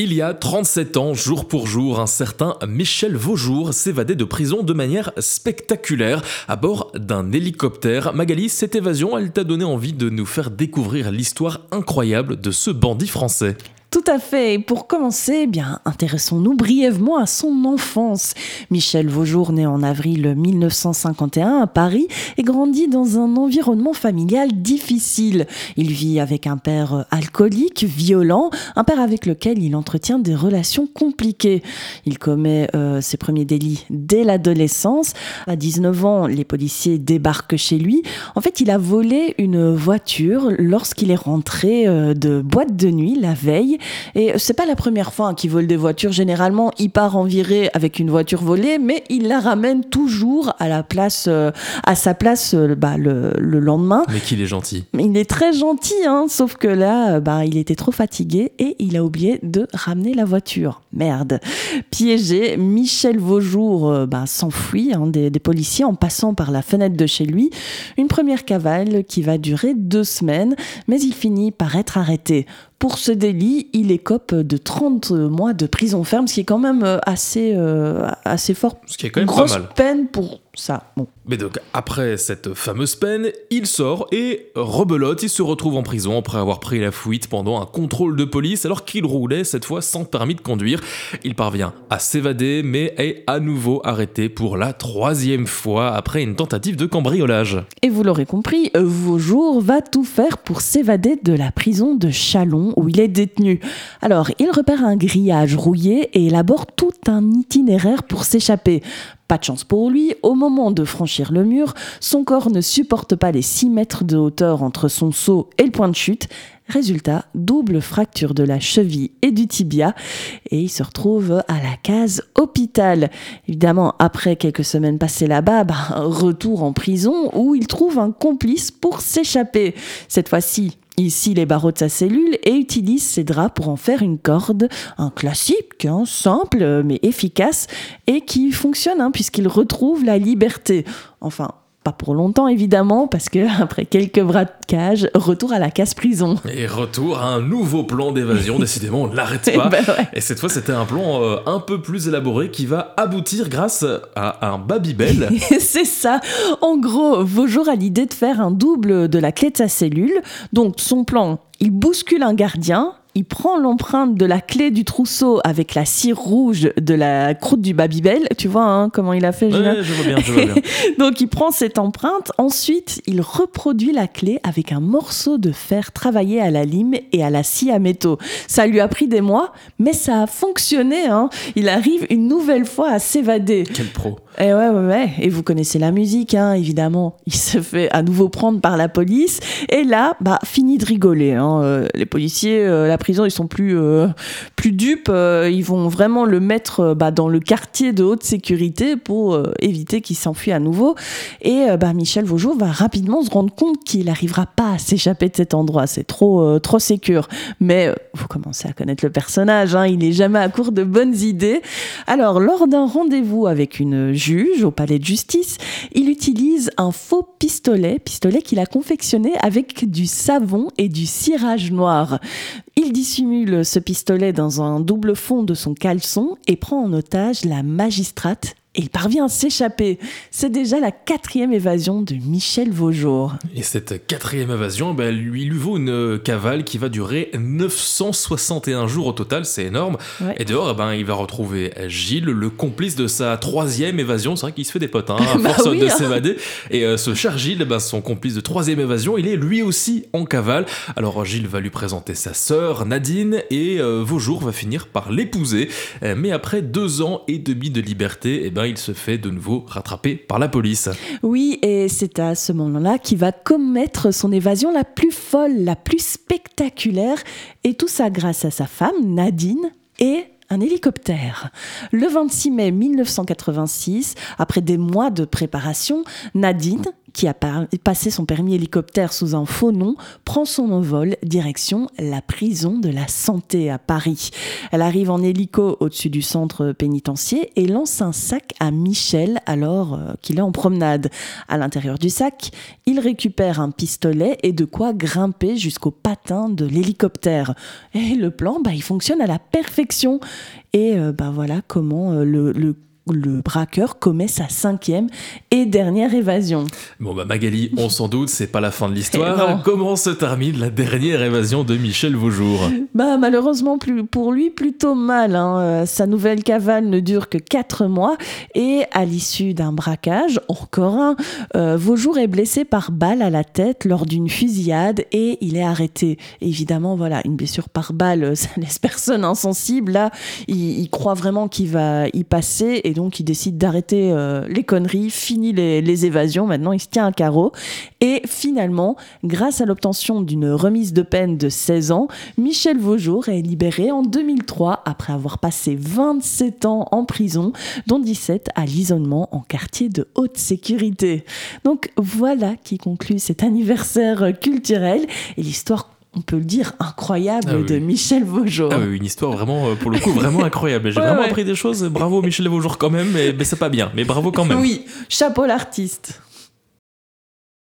Il y a 37 ans, jour pour jour, un certain Michel Vaujour s'évadait de prison de manière spectaculaire à bord d'un hélicoptère. Magali, cette évasion, elle t'a donné envie de nous faire découvrir l'histoire incroyable de ce bandit français. Tout à fait. Et pour commencer, eh bien, intéressons-nous brièvement à son enfance. Michel Vaujour, né en avril 1951 à Paris, et grandit dans un environnement familial difficile. Il vit avec un père alcoolique, violent, un père avec lequel il entretient des relations compliquées. Il commet euh, ses premiers délits dès l'adolescence. À 19 ans, les policiers débarquent chez lui. En fait, il a volé une voiture lorsqu'il est rentré euh, de boîte de nuit la veille et c'est pas la première fois qu'il vole des voitures. Généralement, il part en virée avec une voiture volée, mais il la ramène toujours à la place, euh, à sa place euh, bah, le, lendemain. Mais qu'il est gentil. Il est très gentil, hein, sauf que là, euh, bah, il était trop fatigué et il a oublié de ramener la voiture. Merde. Piégé, Michel Vaujour bah, s'enfuit hein, des, des policiers en passant par la fenêtre de chez lui. Une première cavale qui va durer deux semaines, mais il finit par être arrêté. Pour ce délit, il écope de 30 mois de prison ferme, ce qui est quand même euh, assez, euh, assez fort. Ce qui est quand même Grosse pas mal. peine pour ça. Bon. Mais donc, après cette fameuse peine, il sort et rebelote, il se retrouve en prison après avoir pris la fuite pendant un contrôle de police alors qu'il roulait cette fois sans permis de conduire. Il parvient à s'évader mais est à nouveau arrêté pour la troisième fois après une tentative de cambriolage. Et vous l'aurez compris, Vaujour va tout faire pour s'évader de la prison de Chalon où il est détenu. Alors, il repère un grillage rouillé et élabore tout un itinéraire pour s'échapper. Pas de chance pour lui, au moment de franchir le mur, son corps ne supporte pas les 6 mètres de hauteur entre son saut et le point de chute. Résultat, double fracture de la cheville et du tibia, et il se retrouve à la case hôpital. Évidemment, après quelques semaines passées là-bas, bah, retour en prison où il trouve un complice pour s'échapper. Cette fois-ci, il scie les barreaux de sa cellule et utilise ses draps pour en faire une corde, un classique, hein, simple mais efficace et qui fonctionne hein, puisqu'il retrouve la liberté. Enfin, pas pour longtemps évidemment, parce que après quelques braquages, retour à la casse prison. Et retour à un nouveau plan d'évasion, décidément on ne l'arrête pas. Ben ouais. Et cette fois c'était un plan euh, un peu plus élaboré qui va aboutir grâce à un Babybel. C'est ça. En gros, Vaujour a l'idée de faire un double de la clé de sa cellule. Donc son plan, il bouscule un gardien, il prend l'empreinte de la clé du trousseau avec la cire rouge de la croûte du Babybel. Tu vois hein, comment il a fait, Julien Ouais, je vois bien, je vois bien. Donc il prend cette empreinte, ensuite il reproduit la clé avec un morceau de fer travaillé à la lime et à la scie à métaux. Ça lui a pris des mois, mais ça a fonctionné. Hein. Il arrive une nouvelle fois à s'évader. Quel pro. Et ouais, ouais, ouais. Et vous connaissez la musique, hein, évidemment. Il se fait à nouveau prendre par la police. Et là, bah, fini de rigoler. Hein. Euh, les policiers, euh, la prison, ils sont plus, euh, plus dupes. Ils vont vraiment le mettre bah, dans le quartier de haute sécurité pour éviter qu'il s'enfuit à nouveau. Et bah, Michel Vaujour va rapidement se rendre compte qu'il n'arrivera pas à s'échapper de cet endroit. C'est trop, trop sécure. Mais vous commencez à connaître le personnage. Hein. Il est jamais à court de bonnes idées. Alors, lors d'un rendez-vous avec une au palais de justice, il utilise un faux pistolet, pistolet qu'il a confectionné avec du savon et du cirage noir. Il dissimule ce pistolet dans un double fond de son caleçon et prend en otage la magistrate et il parvient à s'échapper. C'est déjà la quatrième évasion de Michel Vaujour. Et cette quatrième évasion, ben, lui, lui vaut une cavale qui va durer 961 jours au total, c'est énorme. Ouais. Et dehors, eh ben, il va retrouver Gilles, le complice de sa troisième évasion. C'est vrai qu'il se fait des potes, hein, à Bah force oui, de hein. s'évader. Et euh, ce cher Gilles, ben, son complice de troisième évasion, il est lui aussi en cavale. Alors Gilles va lui présenter sa sœur, Nadine, et euh, Vaujour va finir par l'épouser. Euh, mais après deux ans et demi de liberté, eh ben, il se fait de nouveau rattraper par la police. Oui, et c'est à ce moment-là qu'il va commettre son évasion la plus folle, la plus spectaculaire, et tout ça grâce à sa femme, Nadine, et un hélicoptère. Le 26 mai 1986, après des mois de préparation, Nadine, qui a passé son permis hélicoptère sous un faux nom, prend son envol direction la prison de la santé à Paris. Elle arrive en hélico au-dessus du centre pénitentiaire et lance un sac à Michel alors euh, qu'il est en promenade. À l'intérieur du sac, il récupère un pistolet et de quoi grimper jusqu'au patin de l'hélicoptère. Et le plan, bah, il fonctionne à la perfection. Et euh, bah, voilà comment euh, le, le le braqueur commet sa cinquième et dernière évasion. Bon bah Magali, on s'en doute, c'est pas la fin de l'histoire. Comment se termine la dernière évasion de Michel Vaujour? Bah malheureusement pour lui plutôt mal. Hein. Euh, sa nouvelle cavale ne dure que 4 mois et à l'issue d'un braquage, encore un, euh, Vaujour est blessé par balle à la tête lors d'une fusillade et il est arrêté. Évidemment voilà, une blessure par balle, ça laisse personne insensible. Là, il, il croit vraiment qu'il va y passer et donc il décide d'arrêter euh, les conneries, fini les, évasions, maintenant il se tient à carreau. Et finalement, grâce à l'obtention d'une remise de peine de 16 ans, Michel Vaujour est libéré en 2003 après avoir passé 27 ans en prison, dont 17 à l'isolement en quartier de haute sécurité. Donc voilà qui conclut cet anniversaire culturel et l'histoire on peut le dire, incroyable ah de Michel Vaujour. Ah oui, une histoire vraiment, euh, pour le coup, vraiment incroyable. J'ai vraiment appris des choses. Bravo Michel Vaujour quand même, mais, mais c'est pas bien. Mais bravo quand même. Oui, chapeau l'artiste.